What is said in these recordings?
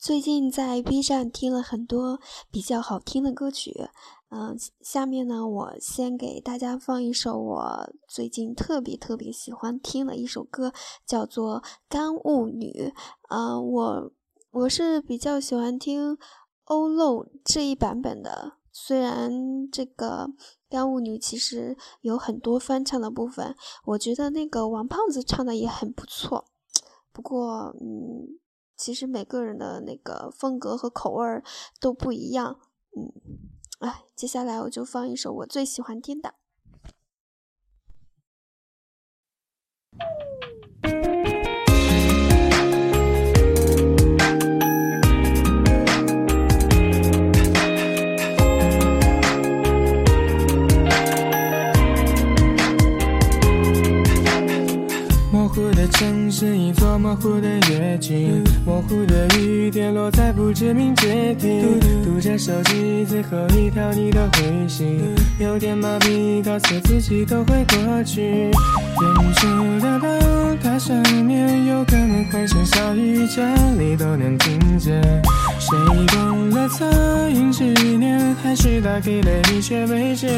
最近在 B 站听了很多比较好听的歌曲，嗯，下面呢，我先给大家放一首我最近特别特别喜欢听的一首歌，叫做《干物女》。啊，我我是比较喜欢听欧露这一版本的，虽然这个《干物女》其实有很多翻唱的部分，我觉得那个王胖子唱的也很不错。不过，嗯，其实每个人的那个风格和口味儿都不一样，嗯，哎，接下来我就放一首我最喜欢听的。模糊的城市一座模糊的夜景，模糊的雨跌落在不知名阶梯。读着手机最后一条你的回信，有点麻痹，告诉自己都会过去。远处的灯塔上面有可能会下小雨，这里都能听见。谁动了恻隐之念，还是打给了你却没接？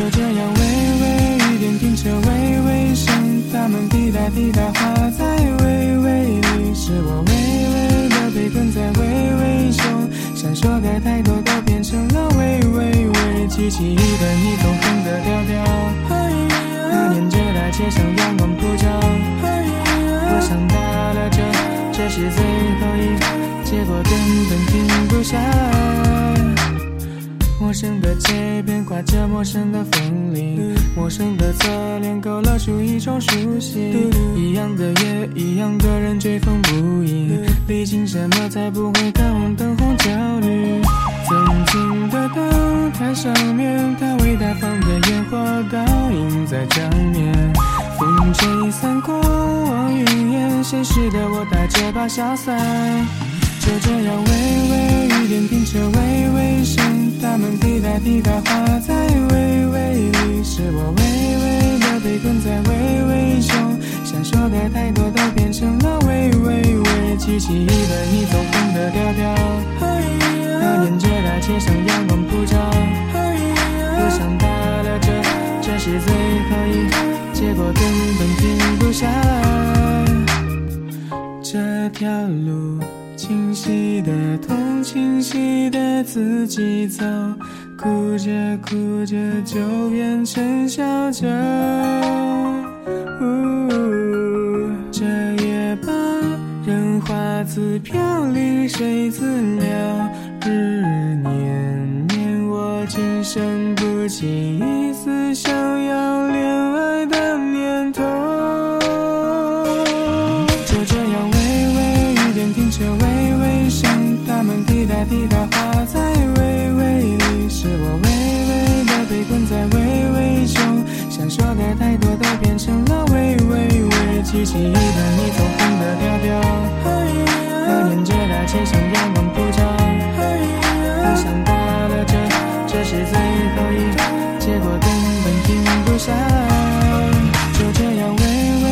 就这样微微雨点停车，微微声，它们滴答滴答化在微微里，是我微微的被困在微微中，想说的太多都变成了微微微，记起一段你痛恨的调调，那年街大街上阳光普照，我想到了这，这是最陌生的街边挂着陌生的风铃，陌生的侧脸勾勒出一种熟悉。一样的夜，一样的人追风不影，历经什么才不会看红灯红焦虑？曾经的灯台上面，他为他放的烟火倒映在江面，风吹散过往云烟，现实的我带着把小伞。就这样，微微雨点拼着，微们滴答滴答化在微微里，是我微微的被困在微微中，想说的太多都变成了微微微，记起一段你走红的调调。那年街大街上阳光普照，我想到了这，这是最后一，结果根本停不下这条路。清晰的痛，清晰的自己走，哭着哭着就变成笑着。呜这夜半，任花自飘零，水自流。日年年，我今生不起一丝想要恋爱的念头。就这样，微微雨点停着，微微声，它们滴答滴答。的太多都变成了微微微，记起一段你走红的调调。那年街大街上阳光普照，我想到了这，这是最后一，结果根本停不下。就这样微微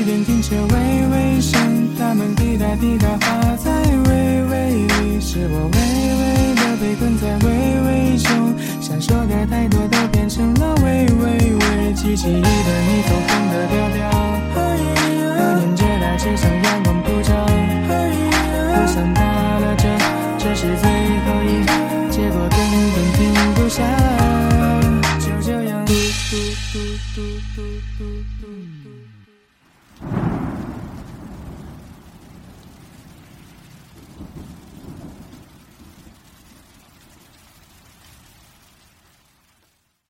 雨点停车，微微声，它们滴答滴答化在微微里，是我。困在微微中，想说的太多都变成了微微微，记起像阳光普照，我想打了这，这是最后一发，结果根本停不下，就这样。